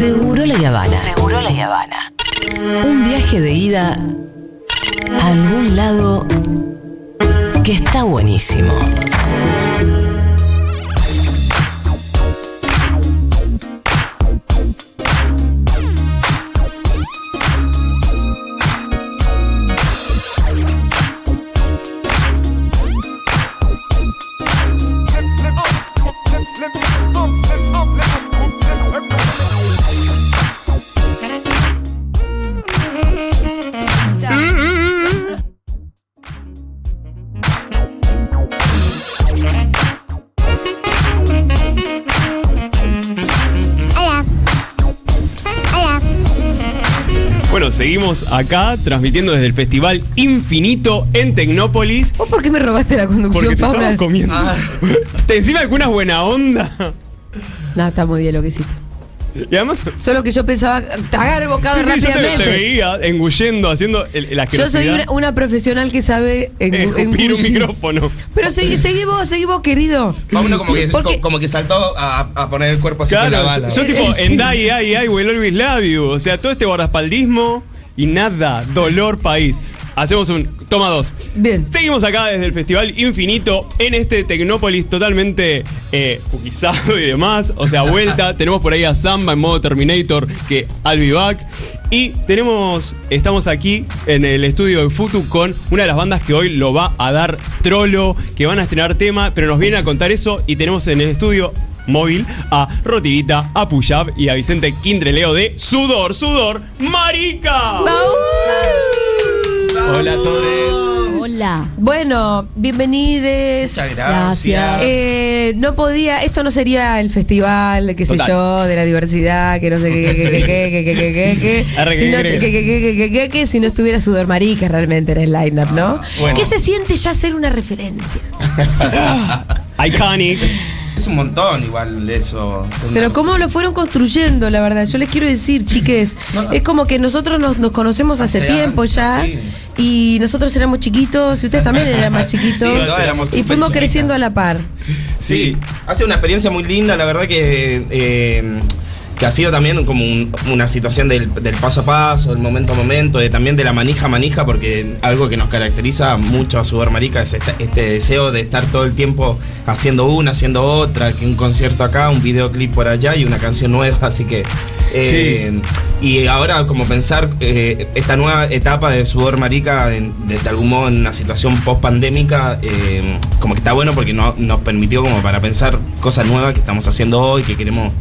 Seguro la Habana. Seguro la Habana. Un viaje de ida a algún lado que está buenísimo. Seguimos acá transmitiendo desde el Festival Infinito en Tecnópolis. ¿Vos por qué me robaste la Porque conducción, te Paula? estaba comiendo. Te encima alguna buena onda. No, está muy bien lo que hiciste. Y además, Solo que yo pensaba tragar el bocado sí, sí, yo te, rápidamente. te veía engullendo, haciendo el, el yo soy una, una profesional que sabe en, Eh, escupir un micrófono. Pero seguí, seguí vos, seguí vos, querido. Pauno como que, Porque- co- como que saltó a, a poner el cuerpo así con Claro, la bala. yo, yo tipo, Eh, sí. en Die, I, I will always love you. O sea, todo este guardaespaldismo y nada, dolor país. Hacemos un toma dos. Bien. Seguimos acá desde el Festival Infinito en este Tecnópolis totalmente eh, cuquizado y demás. O sea, vuelta. tenemos por ahí a Samba en modo Terminator que I'll be back. Y tenemos, estamos aquí en el estudio de Futu con una de las bandas que hoy lo va a dar trolo, que van a estrenar tema, pero nos vienen a contar eso. Y tenemos en el estudio móvil a Rotirita, a Puyab y a Vicente Quindreleo de Sudor, Sudor, Marica. Hola a todos. Hola. Bueno, bienvenides. Muchas gracias. Eh, no podía, esto no sería el festival, de qué sé yo, de la diversidad, que no sé qué, que, que, que, que, que, que, si no, que, que, que, si no estuviera Sudor Marica realmente en el lineup, ¿no? Bueno. ¿Qué se siente ya ser una referencia? Iconic. Es un montón igual eso. Pero cómo lo fueron construyendo, la verdad. Yo les quiero decir, chiques, No. es como que nosotros nos, nos conocemos hace, Hace tiempo ya. sí. Y nosotros éramos chiquitos, y ustedes también eran más chiquitos. Sí, todos éramos y fuimos chiquitas. creciendo a la par. Sí, ha sido una experiencia muy linda, la verdad que, eh, que ha sido también como un- una situación del, del paso a paso, del momento a momento, de, también de la manija a manija, porque algo que nos caracteriza mucho a Sudor Marica es este, este deseo de estar todo el tiempo haciendo una, haciendo otra, que un concierto acá, un videoclip por allá y una canción nueva, así que... eh, Y ahora como pensar eh, esta nueva etapa de Sudor Marica, en- de, de algún modo en una situación post pandémica, como que está bueno porque no- nos permitió como para pensar cosas nuevas que estamos haciendo hoy, que queremos,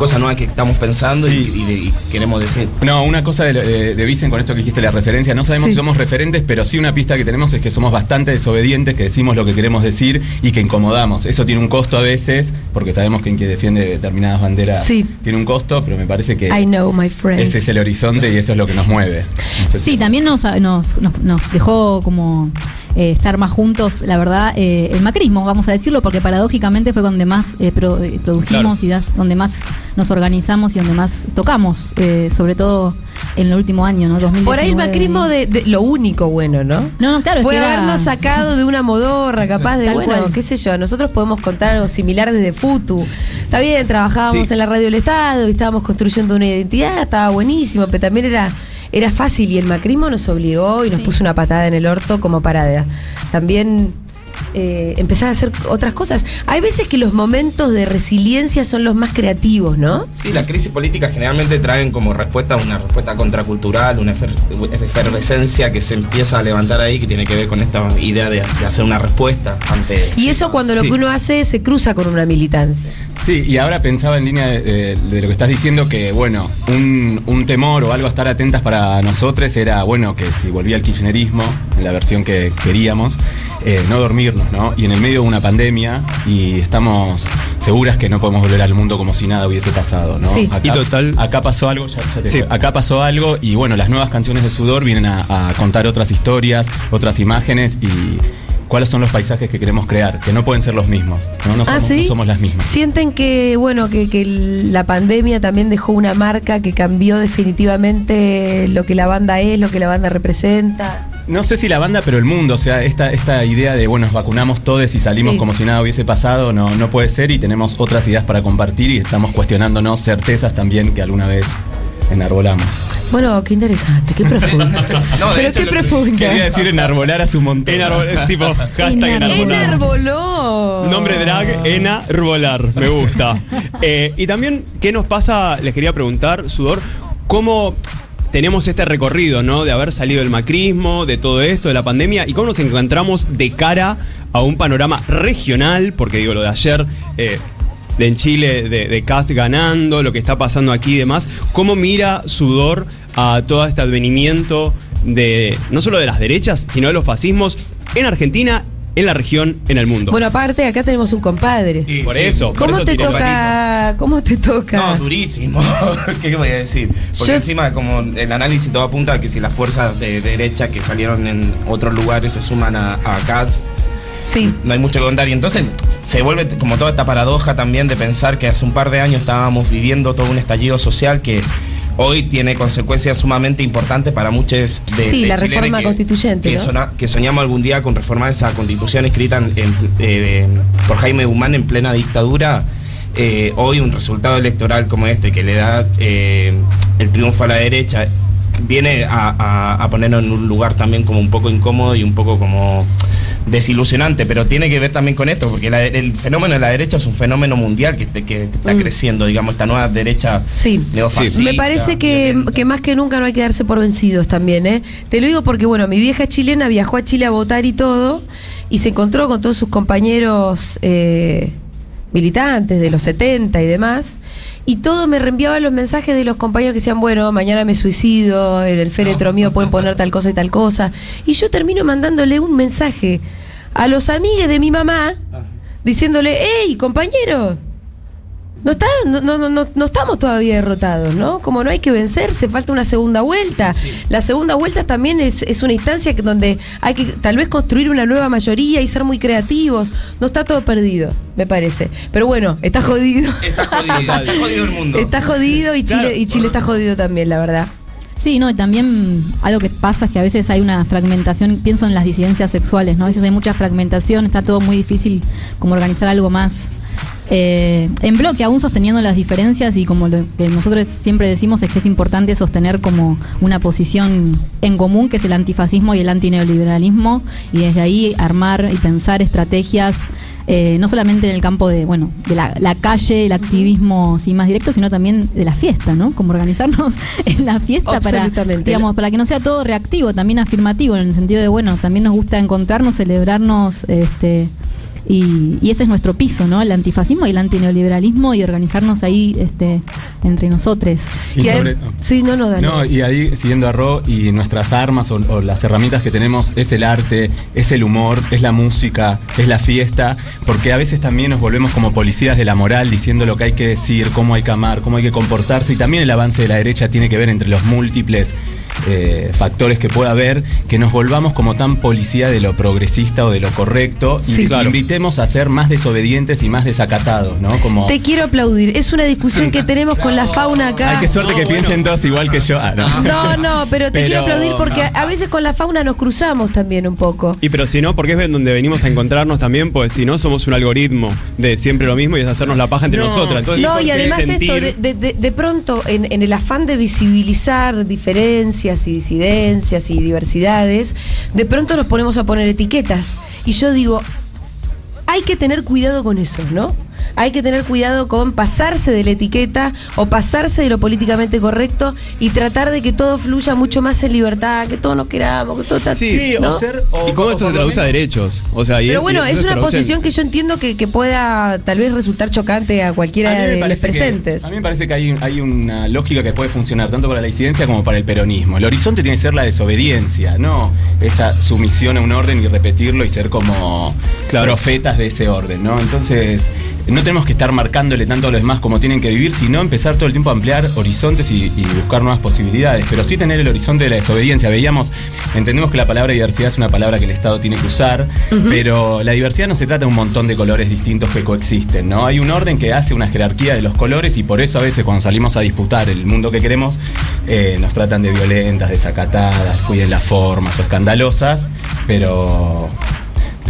cosas nuevas que estamos pensando y- Sí. y, de- y queremos decir. No, una cosa de, de, de Vicen con esto que dijiste, la referencia, no sabemos Sí. si somos referentes, pero sí una pista que tenemos es que somos bastante desobedientes, que decimos lo que queremos decir y que incomodamos. Eso tiene un costo a veces, porque sabemos que en que defiende determinadas banderas Sí. tiene un costo, pero me parece que I know, my friend. ese es el horizonte y eso es lo que nos mueve. No sé si- Sí, también nos, nos, nos, nos dejó como eh, estar más juntos, la verdad, eh, el macrismo, vamos a decirlo, porque paradójicamente fue donde más eh, pro- eh, produjimos y das- donde más nos organizamos y donde más tocamos, eh, sobre todo en el último año, ¿no? 2019. Por ahí el macrismo de, de lo único bueno, ¿no? No, no, claro, es Fue era- habernos sacado de una modorra, capaz de, Tal bueno, cual. qué sé yo, nosotros podemos contar algo similar desde Futu. Está bien, trabajábamos Sí. en la radio del Estado y estábamos construyendo una identidad, estaba buenísimo, pero también era, era fácil y el macrismo nos obligó y nos Sí. puso una patada en el orto como parada. También eh, empezar a hacer otras cosas. Hay veces que los momentos de resiliencia son los más creativos, ¿no? Sí, las crisis políticas generalmente traen como respuesta una respuesta contracultural, una efer- efervescencia que se empieza a levantar ahí, que tiene que ver con esta idea de, de hacer una respuesta ante... Y eso cuando lo Sí. que uno hace se cruza con una militancia. Sí, y ahora pensaba en línea de, de- de lo que estás diciendo que, bueno, un, un temor o algo a estar atentas para nosotros era, bueno, que si volvía el kirchnerismo, en la versión que queríamos, eh, no dormirnos, ¿no? Y en el medio de una pandemia y estamos seguras que no podemos volver al mundo como si nada hubiese pasado, ¿no? Sí. Acá, Y total- Acá pasó algo, ya, ya te Sí. acá pasó algo y bueno, las nuevas canciones de Sudor vienen a, a contar otras historias, otras imágenes y cuáles son los paisajes que queremos crear, que no pueden ser los mismos, ¿no? No ¿Ah, somos, sí? no somos las mismas. Sienten que, bueno, que, que la pandemia también dejó una marca que cambió definitivamente lo que la banda es, lo que la banda representa. No sé si la banda, pero el mundo, o sea, esta, esta idea de, bueno, nos vacunamos todos y salimos Sí. como si nada hubiese pasado, no, no puede ser y tenemos otras ideas para compartir y estamos cuestionándonos certezas también que alguna vez enarbolamos. Bueno, qué interesante, qué profundo. No, Pero hecho, qué lo- profunda. Quería decir enarbolar a su montón. Enarbol- tipo, hashtag enarbolar. Enarboló. Nombre drag, enarbolar, me gusta. Eh, y también, ¿qué nos pasa? Les quería preguntar, Sudor, ¿cómo tenemos este recorrido, ¿no? De haber salido del macrismo, de todo esto, de la pandemia, y cómo nos encontramos de cara a un panorama regional, porque digo, lo de ayer... eh, de en Chile, de, de Cast ganando, lo que está pasando aquí y demás. ¿Cómo mira Sudor a todo este advenimiento de no solo de las derechas, sino de los fascismos en Argentina, en la región, en el mundo? Bueno, aparte, acá tenemos un compadre. Y Por sí, eso. por ¿Cómo eso te toca? ¿Cómo te toca? No, durísimo. ¿Qué voy a decir? Porque Yo- encima, como el análisis todo apunta a que si las fuerzas de derecha que salieron en otros lugares se suman a, a CATS, sí. no hay mucho que contar. Y entonces se vuelve como toda esta paradoja también de pensar que hace un par de años estábamos viviendo todo un estallido social que hoy tiene consecuencias sumamente importantes para muchos de Sí, de la reforma constituyente, que, ¿no? sona- que soñamos algún día con reformar esa constitución escrita en- en- eh, por Jaime Guzmán en plena dictadura. Eh, hoy un resultado electoral como este que le da eh, el triunfo a la derecha viene a, a- a ponernos en un lugar también como un poco incómodo y un poco como desilusionante, pero tiene que ver también con esto, porque la- el fenómeno de la derecha es un fenómeno mundial que, te- que está Mm. creciendo, digamos, esta nueva derecha Sí. neofascista, Me parece que, más que nunca no hay que darse por vencidos también, ¿eh? Te lo digo porque, bueno, mi vieja chilena, viajó a Chile a votar y todo, y se encontró con todos sus compañeros eh, militantes de los 70 y demás, y todo me reenviaba los mensajes de los compañeros que decían, bueno, mañana me suicido, en el féretro mío pueden poner tal cosa y tal cosa, y yo termino mandándole un mensaje a los amigues de mi mamá, diciéndole, hey, compañero, no, está, no, no, no, no estamos todavía derrotados, ¿no? Como no hay que vencerse, falta una segunda vuelta. La segunda vuelta también es, es una instancia donde hay que tal vez construir una nueva mayoría y ser muy creativos. No está todo perdido, me parece. Pero bueno, está jodido. Está jodido, está jodido el mundo. Está jodido y Chile, Claro. y Chile está jodido también, la verdad. Sí, no, y también algo que pasa es que a veces hay una fragmentación, pienso en las disidencias sexuales, ¿no? A veces hay mucha fragmentación, está todo muy difícil como organizar algo más eh, en bloque, aún sosteniendo las diferencias y como lo que nosotros siempre decimos es que es importante sostener como una posición en común que es el antifascismo y el antineoliberalismo y desde ahí armar y pensar estrategias eh, no solamente en el campo de bueno de la, la calle, el activismo sí, más directo, sino también de la fiesta, ¿no? Como organizarnos en la fiesta para digamos para que no sea todo reactivo, también afirmativo en el sentido de bueno también nos gusta encontrarnos, celebrarnos, este y, y ese es nuestro piso, ¿no? El antifascismo y el antineoliberalismo y organizarnos ahí este, entre nosotros. Y sobre- adem- sí, no, no. No, y ahí, siguiendo a Ro, y nuestras armas o, o las herramientas que tenemos es el arte, es el humor, es la música, es la fiesta, porque a veces también nos volvemos como policías de la moral diciendo lo que hay que decir, cómo hay que amar, cómo hay que comportarse, y también el avance de la derecha tiene que ver entre los múltiples eh, factores que pueda haber, que nos volvamos como tan policía de lo progresista o de lo correcto, Sí. y Claro. invitemos a ser más desobedientes y más desacatados, ¿no? Como... Te quiero aplaudir. Es una discusión que tenemos con la fauna acá. Ay, qué suerte No, que bueno. piensen todos igual que yo. Ah, no. No, no, pero te Pero- quiero aplaudir porque a, a veces con la fauna nos cruzamos también un poco. Y pero si no, porque es donde venimos a encontrarnos también, pues si no somos un algoritmo de siempre lo mismo y es hacernos la paja entre No. nosotras. Entonces, No, y ¿por qué además sentir- esto, de, de- de- de pronto, en, en el afán de visibilizar diferencias y disidencias y diversidades, de pronto nos ponemos a poner etiquetas. Y yo digo, hay que tener cuidado con eso, ¿no? Hay que tener cuidado con pasarse de la etiqueta o pasarse de lo políticamente correcto y tratar de que todo fluya mucho más en libertad, que todos nos queramos, que todo está Sí, ¿no? o ser. o- ¿Y cómo esto se traduce a derechos? O sea, y- Pero bueno, es una posición que yo entiendo que, que pueda tal vez resultar chocante a cualquiera A de los parece que- presentes. a mí me parece que hay, hay una lógica que puede funcionar tanto para la disidencia como para el peronismo. El horizonte tiene que ser la desobediencia, no esa sumisión a un orden y repetirlo y ser como Claro. profetas de ese orden, ¿no? Entonces, no tenemos que estar marcándole tanto a los demás como tienen que vivir, sino empezar todo el tiempo a ampliar horizontes y, y buscar nuevas posibilidades. Pero sí tener el horizonte de la desobediencia. Veíamos, entendemos que la palabra diversidad es una palabra que el Estado tiene que usar, pero la diversidad no se trata de un montón de colores distintos que coexisten, ¿no? Hay un orden que hace una jerarquía de los colores y por eso a veces cuando salimos a disputar el mundo que queremos, eh, nos tratan de violentas, desacatadas, cuiden las formas o escandalosas, pero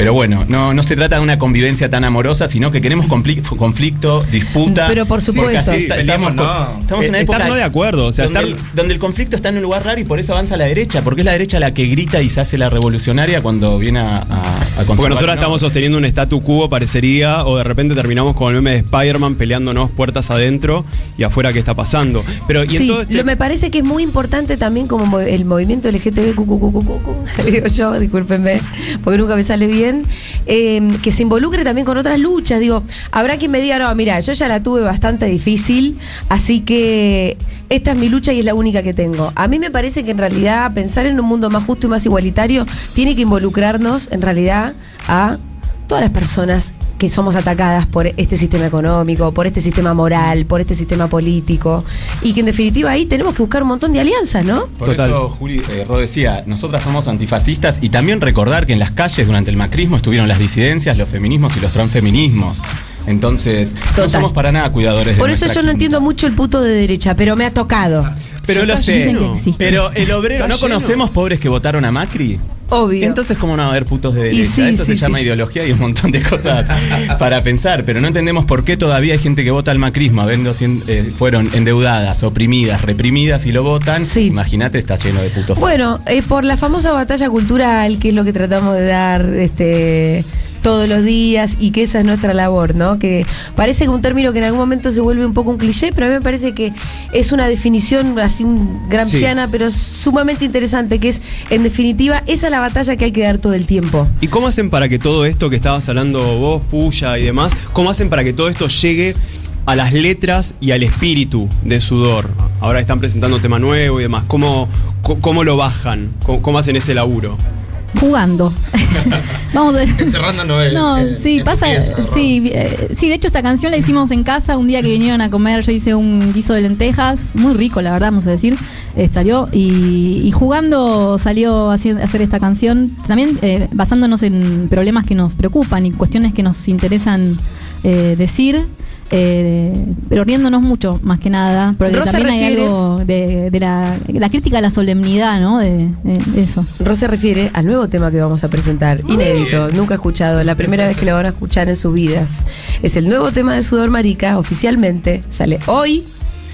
pero bueno, no, no se trata de una convivencia tan amorosa, sino que queremos confli- conflicto, disputa. Pero por supuesto. estamos, No. estamos en una Eh, época estar no de acuerdo, o sea, donde, estar- el, donde el conflicto está en un lugar raro y por eso avanza la derecha, porque es la derecha la que grita y se hace la revolucionaria cuando viene a, a, a Porque nosotros ¿no? estamos sosteniendo un statu quo, parecería, o de repente terminamos con el meme de Spider-Man peleándonos puertas adentro y afuera qué está pasando. Pero, y en Sí, todo este- lo me parece que es muy importante también como mo- el movimiento LGTB, cu, cu, cu, cu, cu, cu, digo yo, discúlpenme, porque nunca me sale bien, eh, que se involucre también con otras luchas. Digo, habrá quien me diga, no, mira, yo ya la tuve bastante difícil, así que esta es mi lucha y es la única que tengo. A mí me parece que en realidad pensar en un mundo más justo y más igualitario tiene que involucrarnos en realidad a todas las personas que somos atacadas por este sistema económico, por este sistema moral, por este sistema político, y que en definitiva ahí tenemos que buscar un montón de alianzas, ¿no? Por Total. eso, Juli, eh, Ro decía, nosotras somos antifascistas y también recordar que en las calles durante el macrismo estuvieron las disidencias, los feminismos y los transfeminismos. Entonces, no somos para nada cuidadores de Por eso yo no quinta. entiendo mucho el puto de derecha, pero me ha tocado. Pero lo sé. Dicen que existen. Pero el obrero, ¿no conocemos pobres que votaron a Macri? Obvio. Entonces, ¿cómo no va a haber putos de derecha? sí, Eso sí, se llama sí, ideología y un montón de cosas para pensar, pero no entendemos por qué todavía hay gente que vota al macrismo, habiendo eh, fueron endeudadas, oprimidas, reprimidas y lo votan. Imagínate, está lleno de putos. Bueno, eh, por la famosa batalla cultural, que es lo que tratamos de dar este todos los días y que esa es nuestra labor, ¿no? Que parece que un término que en algún momento se vuelve un poco un cliché, pero a mí me parece que es una definición así un gramsciana, pero sumamente interesante, que es, en definitiva, esa es la batalla que hay que dar todo el tiempo. ¿Y cómo hacen para que todo esto que estabas hablando vos, Puya y demás, cómo hacen para que todo esto llegue a las letras y al espíritu de Sudor? Ahora están presentando tema nuevo y demás. ¿Cómo, cómo lo bajan? ¿Cómo, cómo hacen ese laburo? Jugando. Vamos a Encerrándonos en- No, en- sí, en pasa. pieza, sí, eh, sí, de hecho, esta canción la hicimos en casa un día que vinieron a comer. Yo hice un guiso de lentejas, muy rico, la verdad, vamos a decir. eh, salió y, y jugando salió a hacer, a hacer esta canción. También eh, basándonos en problemas que nos preocupan y cuestiones que nos interesan eh, decir. Eh, pero riéndonos mucho, más que nada, porque Rosa también hay refiere- algo de, de la, la crítica a la solemnidad, ¿no? De, de eso. Ro se refiere al nuevo tema que vamos a presentar, inédito, nunca escuchado, la primera vez que lo van a escuchar en sus vidas. Es el nuevo tema de Sudor Marica, oficialmente, sale hoy,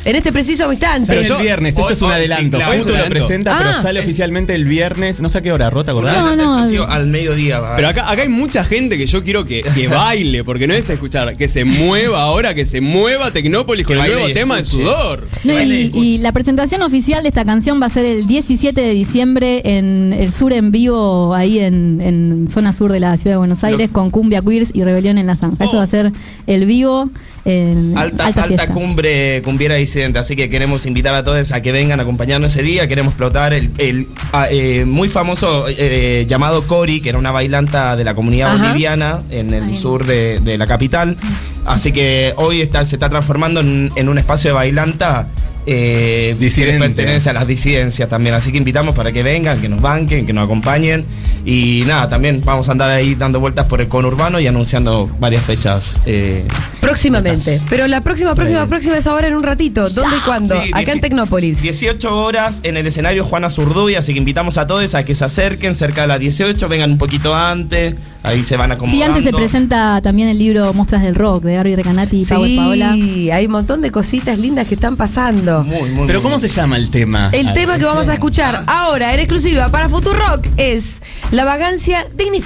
en este preciso instante. Sale Pero el viernes, esto hoy- es un hoy sí, adelanto. claro, Justo es un lo presenta, pero Ah, sale es- oficialmente el viernes. No sé a qué hora, Rota, ¿acordás? No, al mediodía. va. Pero acá, acá hay mucha gente que yo quiero que, que baile, porque no es escuchar, que se mueva ahora, que se mueva Tecnópolis con el nuevo tema de. Sudor. No, y la presentación oficial de esta canción va a ser el 17 de diciembre en el sur en vivo, ahí en, en zona sur de la ciudad de Buenos Aires, con Cumbia Queers y Rebelión en la Zanja. Eso Oh. va a ser el vivo en Alta, alta, alta, cumbre cumbiera así que queremos invitar a todos a que vengan a acompañarnos ese día. Queremos explotar el, el, ah, eh, muy famoso eh, llamado Cori, que era una bailanta de la comunidad Ajá. boliviana en el sur de, de la capital. Así que hoy está, se está transformando en, en un espacio de bailanta eh, que pertenece a las disidencias también. Así que invitamos para que vengan, que nos banquen, que nos acompañen. Y nada, también vamos a andar ahí dando vueltas por el conurbano y anunciando varias fechas. eh, Próximamente. Pero la próxima, próxima, próxima es ahora en un ratito. ¿Dónde y cuándo? Sí, Acá en Tecnópolis. 18 horas en el escenario Juana Zurduy, así que invitamos a todos a que se acerquen cerca de las 18, vengan un poquito antes, ahí se van acomodando. Sí, antes se presenta también el libro Mostras del Rock de Gaby Recanati y Pau Paola. Sí, hay un montón de cositas lindas que están pasando. Muy, muy, Pero muy ¿cómo bien. se llama el tema? El Ah, tema que vamos a escuchar ahora en exclusiva para Futurock es La vagancia dignificada.